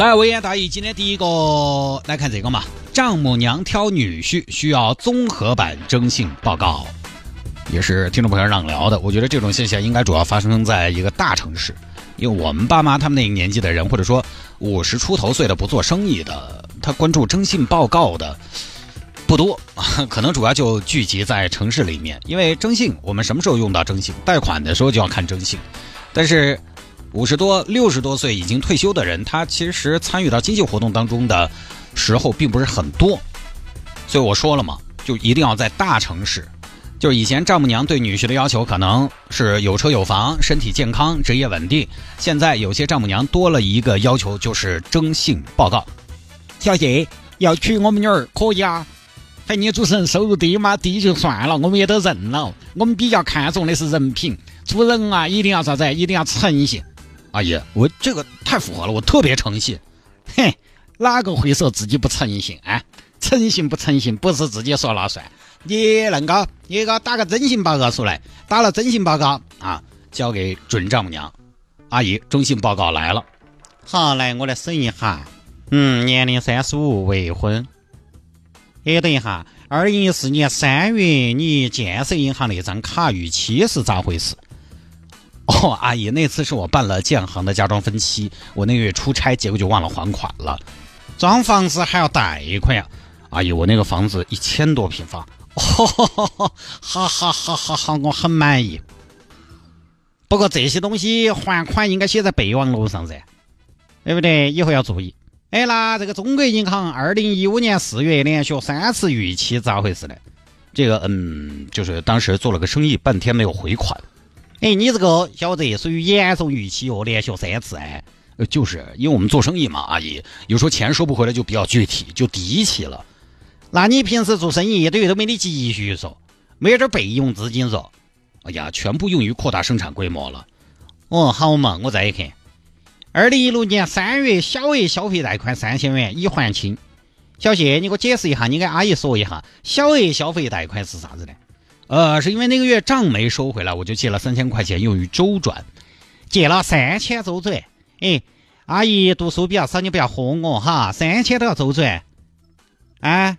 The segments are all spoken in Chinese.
来，微言大义，今天第一个来看这个嘛，丈母娘挑女婿需要综合版征信报告，也是听众朋友让聊的。我觉得这种现象应该主要发生在一个大城市，因为我们爸妈他们那个年纪的人，或者说五十出头岁的不做生意的，他关注征信报告的不多，可能主要就聚集在城市里面。因为征信，我们什么时候用到征信？贷款的时候就要看征信，但是。五十多、六十多岁已经退休的人，他其实参与到经济活动当中的时候并不是很多，所以我说了嘛，就一定要在大城市。就是以前丈母娘对女婿的要求可能是有车有房、身体健康、职业稳定，现在有些丈母娘多了一个要求，就是征信报告。小谢要娶我们女儿可以啊，反你主持人收入低嘛，低就算了，我们也都认了。我们比较看重的是人品，做人啊一定要啥子？一定要诚信。阿姨，我这个太符合了，我特别诚信。嘿，哪个会说自己不诚信啊？诚信不诚信不是自己说了算。你恁个，你给我打个征信报告出来，打了征信报告啊，交给准丈母娘。阿姨，征信报告来了。好，来我来审一下。嗯，年龄三十五，未婚。哎，等一下，二零一四年三月你建设银行那张卡逾期是咋回事？哦，阿姨，那次是我办了建行的家装分期，我那个月出差，结果就忘了还款了。装房子还要贷款呀？阿姨，我那个房子一千多平方。哈哈哈哈哈哈，我很满意。不过这些东西还款应该写在备忘录上噻，对不对？以后要注意。哎，那这个中国银行二零一五年四月连续三次逾期，咋回事呢？这个，嗯，就是当时做了个生意，半天没有回款。哎，你这个小子属于严重逾期哦，连续三次哎，呃，就是因为我们做生意嘛，阿姨有时候钱收不回来就比较具体，就低期了。那你平时做生意一个月都没得积蓄嗦，没有点备用资金嗦？哎呀，全部用于扩大生产规模了。哦，好嘛，我再一看，二零一六年三月小额消费贷款三千元已还清。小谢，你给我解释一下，你给阿姨说一下，小额消费贷款是啥子呢？呃，是因为那个月账没收回来，我就借了三千块钱用于周转，借了三千周转。哎，阿姨读书比较少，你不要哄我哈，三千都要周转。哎，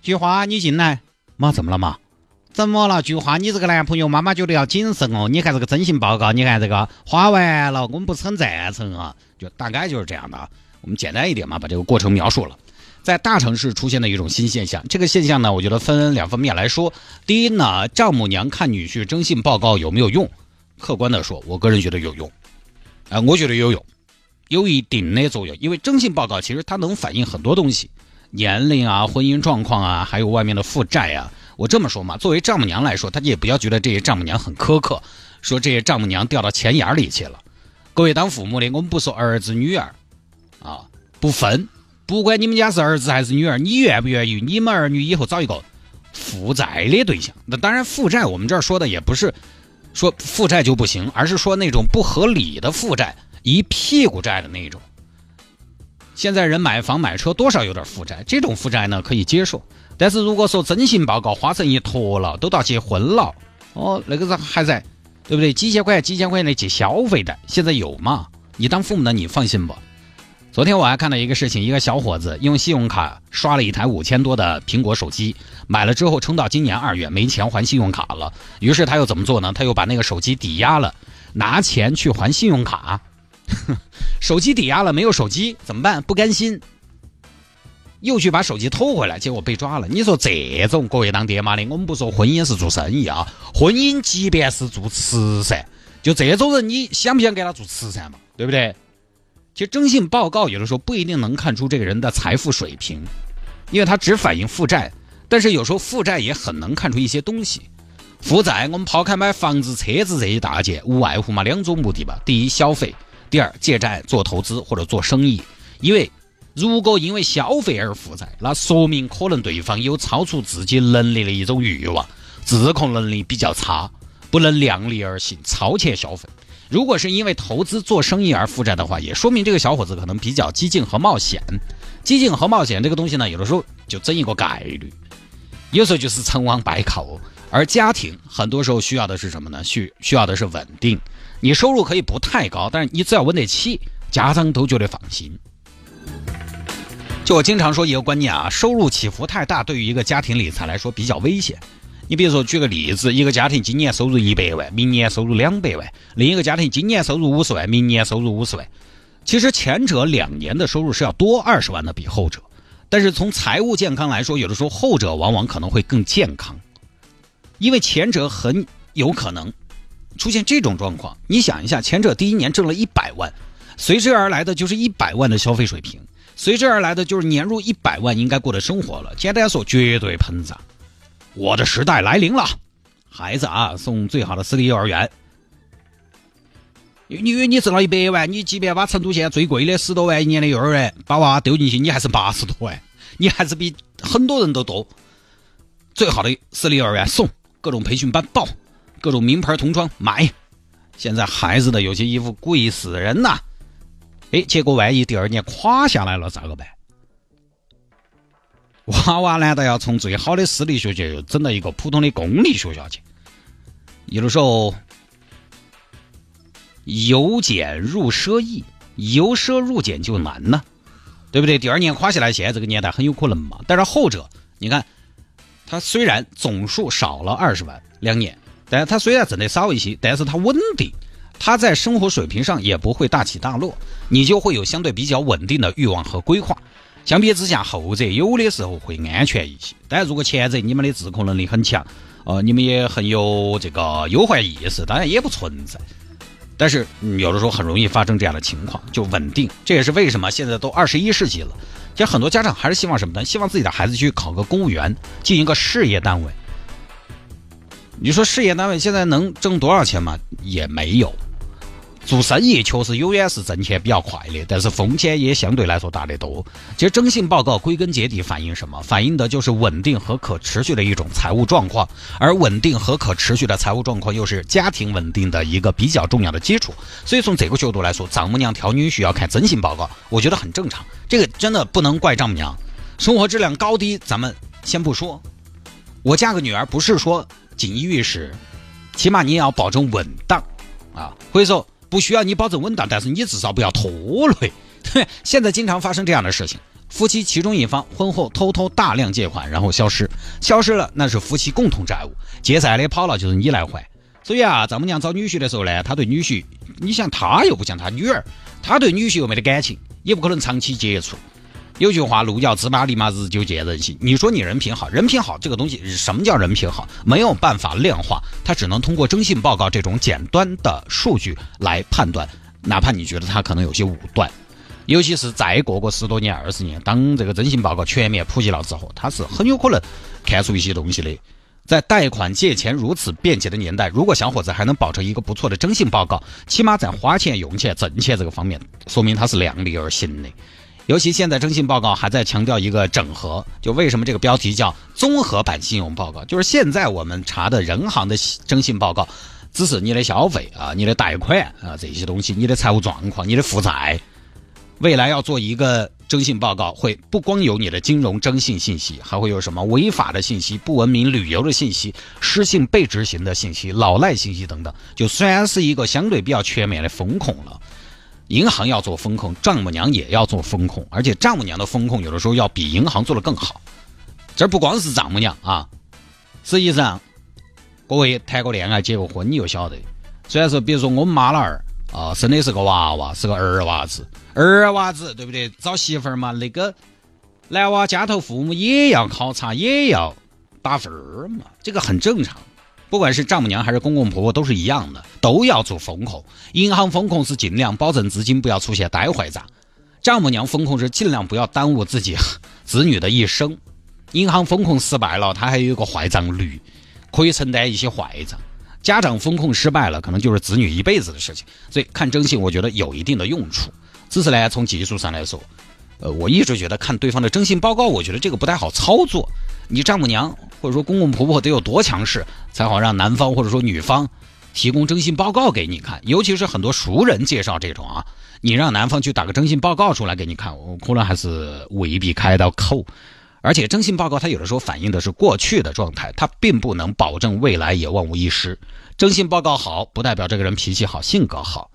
菊花，你进来。妈，怎么了妈？怎么了？菊花，你这个男朋友，妈妈觉得要谨慎哦。你看这个征信报告，你看这个花完了，我们不是很赞成啊。就大概就是这样的，我们简单一点嘛，把这个过程描述了。在大城市出现的一种新现象，这个现象呢，我觉得分两方面来说。第一呢，丈母娘看女婿征信报告有没有用？客观的说，我个人觉得有用。啊，我觉得有用，有一定的作用。因为征信报告其实它能反映很多东西，年龄啊、婚姻状况啊，还有外面的负债啊。我这么说嘛，作为丈母娘来说，她也不要觉得这些丈母娘很苛刻，说这些丈母娘掉到钱眼里去了。各位当父母的，我们不说儿子女儿，啊，不分。不管你们家是儿子还是女儿，你愿不愿意你们儿女以后找一个负债的对象？那当然，负债我们这儿说的也不是说负债就不行，而是说那种不合理的负债，一屁股债的那种。现在人买房买车多少有点负债，这种负债呢可以接受。但是如果说征信报告花成一坨了，都到结婚了，哦，那个是还在，对不对？几千块几千块钱的借消费贷，现在有嘛？你当父母的你放心不？昨天我还看到一个事情，一个小伙子用信用卡刷了一台五千多的苹果手机，买了之后撑到今年二月没钱还信用卡了，于是他又怎么做呢？他又把那个手机抵押了，拿钱去还信用卡。手机抵押了没有手机怎么办？不甘心，又去把手机偷回来，结果被抓了。你说这种各位当爹妈的，我们不说婚姻是做生意啊，婚姻即便是做慈善，就这种人，你想不想给他做慈善嘛？对不对？其实征信报告有的时候不一定能看出这个人的财富水平，因为它只反映负债。但是有时候负债也很能看出一些东西。负债，我们抛开买房子、车子这一大件，无外乎嘛两种目的吧：第一，消费；第二，借债做投资或者做生意，因为如果因为消费而负债，那说明可能对方有超出自己能力的一种欲望，自控能力比较差，不能量力而行，超前消费。如果是因为投资做生意而负债的话，也说明这个小伙子可能比较激进和冒险。激进和冒险这个东西呢，有的时候就争一个概率，有时候就是成王败寇。而家庭很多时候需要的是什么呢？需需要的是稳定。你收入可以不太高，但是你只要稳得起，家长都觉得放心。就我经常说一个观念啊，收入起伏太大，对于一个家庭理财来说比较危险。你比如说举个例子，一个家庭今年收入一百万，明年收入两百万；另一个家庭今年收入五十万，明年收入五十万。其实前者两年的收入是要多二十万的，比后者。但是从财务健康来说，有的时候后者往往可能会更健康。因为前者很有可能出现这种状况，你想一下，前者第一年挣了一百万，随之而来的就是一百万的消费水平，随之而来的就是年入一百万应该过的生活了。简单说，绝对膨胀。我的时代来临了，孩子啊，送最好的私立幼儿园。你因为你挣了一百万，你即便把成都现在最贵的十多万一年的幼儿园把娃丢进去，你还是八十多万，你还是比很多人都多。最好的私立幼儿园送。各种培训班报，各种名牌童装买。现在孩子的有些衣服贵死人呐！哎，结果万一第二年垮下来了咋个办？娃娃难道要从最好的私立学校又整到一个普通的公立学校去？有的时候由俭入奢易，由奢入俭就难呢，对不对？第二年垮下来，现在这个年代很有可能嘛。但是后者，你看。他虽然总数少了二十万两年，但是他虽然挣得少一些，但是他稳定，他在生活水平上也不会大起大落，你就会有相对比较稳定的欲望和规划。相比之下，后者有的时候会安全一些。但如果前者你们的自控能力很强，呃，你们也很有这个忧患意识，当然也不存在。但是有的时候很容易发生这样的情况，就稳定。这也是为什么现在都二十一世纪了。其实很多家长还是希望什么呢？希望自己的孩子去考个公务员，进一个事业单位。你说事业单位现在能挣多少钱吗？也没有。做生意确实永远是挣钱比较快的，但是风险也相对来说大得多。其实征信报告归根结底反映什么？反映的就是稳定和可持续的一种财务状况，而稳定和可持续的财务状况又是家庭稳定的一个比较重要的基础。所以从这个角度来说，丈母娘挑女婿要看征信报告，我觉得很正常。这个真的不能怪丈母娘，生活质量高低咱们先不说。我嫁个女儿不是说锦衣玉食，起码你也要保证稳当啊，所以说。不需要你保证稳当，但是你至少不要拖累。现在经常发生这样的事情：夫妻其中一方婚后偷偷大量借款，然后消失，消失了那是夫妻共同债务，借债的跑了就是你来还。所以啊，丈母娘找女婿的时候呢，他对女婿，你想他又不像他女儿，他对女婿又没得感情，也不可能长期接触。有句话，路遥知马力嘛，日久见人心。你说你人品好，人品好这个东西，什么叫人品好？没有办法量化，它只能通过征信报告这种简单的数据来判断。哪怕你觉得他可能有些武断，尤其是再过个十多年、二十年，当这个征信报告全面普及了之后，他是很有可能看出一些东西的。在贷款借钱如此便捷的年代，如果小伙子还能保持一个不错的征信报告，起码在花钱、用钱、挣钱这个方面，说明他是量力而行的。尤其现在征信报告还在强调一个整合，就为什么这个标题叫综合版信用报告？就是现在我们查的人行的征信报告，只是你的消费啊、你的贷款啊这些东西、你的财务状况、你的负债。未来要做一个征信报告，会不光有你的金融征信信息，还会有什么违法的信息、不文明旅游的信息、失信被执行的信息、老赖信息等等，就算是一个相对比较全面的风控了。银行要做风控，丈母娘也要做风控，而且丈母娘的风控有的时候要比银行做的更好。这不光是丈母娘啊，实际上各位谈过恋爱、结过婚，你就晓得。虽然说，比如说我们妈老儿啊，生的是个娃娃，是个儿娃子，儿娃子对不对？找媳妇儿嘛，那个男娃家头父母也要考察，也要打分儿嘛，这个很正常。不管是丈母娘还是公公婆婆都是一样的，都要做风控。银行风控是尽量保证资金不要出现呆坏账，丈母娘风控是尽量不要耽误自己子女的一生。银行风控失败了，它还有一个坏账率，可以承担一些坏账。家长风控失败了，可能就是子女一辈子的事情。所以看征信，我觉得有一定的用处。只是呢，从技术上来说，呃，我一直觉得看对方的征信报告，我觉得这个不太好操作。你丈母娘或者说公公婆婆得有多强势，才好让男方或者说女方提供征信报告给你看？尤其是很多熟人介绍这种啊，你让男方去打个征信报告出来给你看，我可能还是未必开到口。而且征信报告它有的时候反映的是过去的状态，它并不能保证未来也万无一失。征信报告好，不代表这个人脾气好、性格好。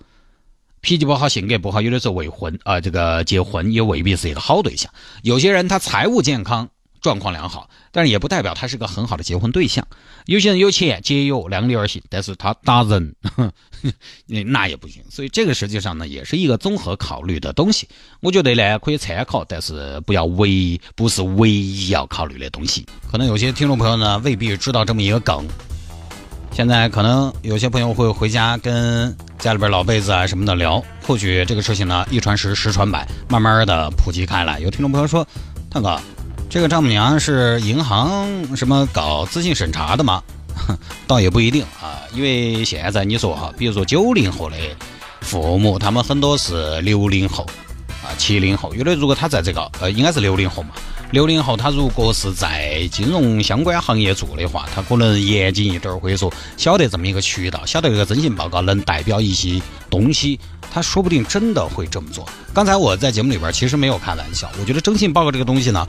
脾气不好、性格不好，有的时候未婚啊，这个结婚也未必是一个好对象。有些人他财务健康状况良好，但是也不代表他是个很好的结婚对象。有些人有钱、节约、量力而行，但是他打人，那也不行。所以这个实际上呢，也是一个综合考虑的东西。我觉得呢，可以参考，但是不要唯不是唯一要考虑的东西。可能有些听众朋友呢，未必知道这么一个梗。现在可能有些朋友会回家跟家里边老辈子啊什么的聊，或许这个事情呢一传十，十传百，慢慢的普及开来。有听众朋友说，探哥，这个丈母娘是银行什么搞资信审查的吗？倒也不一定啊，因为现在你说哈，比如说九零后的父母，他们很多是六零后啊，七零后，有的如果他在这个呃，应该是六零后嘛。六零后，他如果是在金融相关行业做的话，他可能严谨一点，或者说晓得这么一个渠道，晓得这个征信报告能代表一些东西，他说不定真的会这么做。刚才我在节目里边其实没有开玩笑，我觉得征信报告这个东西呢，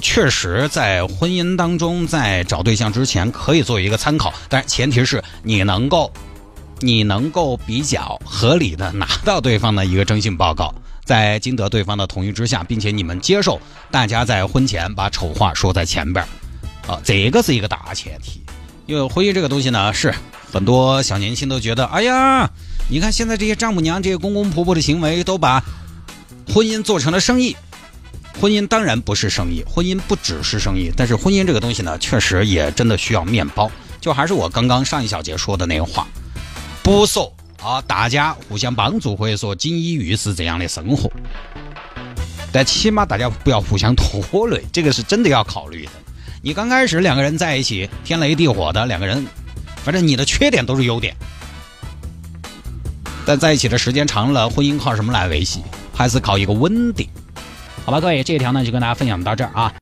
确实在婚姻当中，在找对象之前可以作为一个参考，但是前提是你能够，你能够比较合理的拿到对方的一个征信报告。在经得对方的同意之下，并且你们接受，大家在婚前把丑话说在前边儿啊，这个是一个大前提。因为婚姻这个东西呢，是很多小年轻都觉得，哎呀，你看现在这些丈母娘、这些公公婆婆的行为，都把婚姻做成了生意。婚姻当然不是生意，婚姻不只是生意，但是婚姻这个东西呢，确实也真的需要面包。就还是我刚刚上一小节说的那个话，不受。啊，大家互相帮助，或者说锦衣玉食这样的生活，但起码大家不要互相拖累，这个是真的要考虑的。你刚开始两个人在一起天雷地火的，两个人，反正你的缺点都是优点，但在一起的时间长了，婚姻靠什么来维系？还是靠一个稳定？好吧，各位，这一条呢就跟大家分享到这儿啊。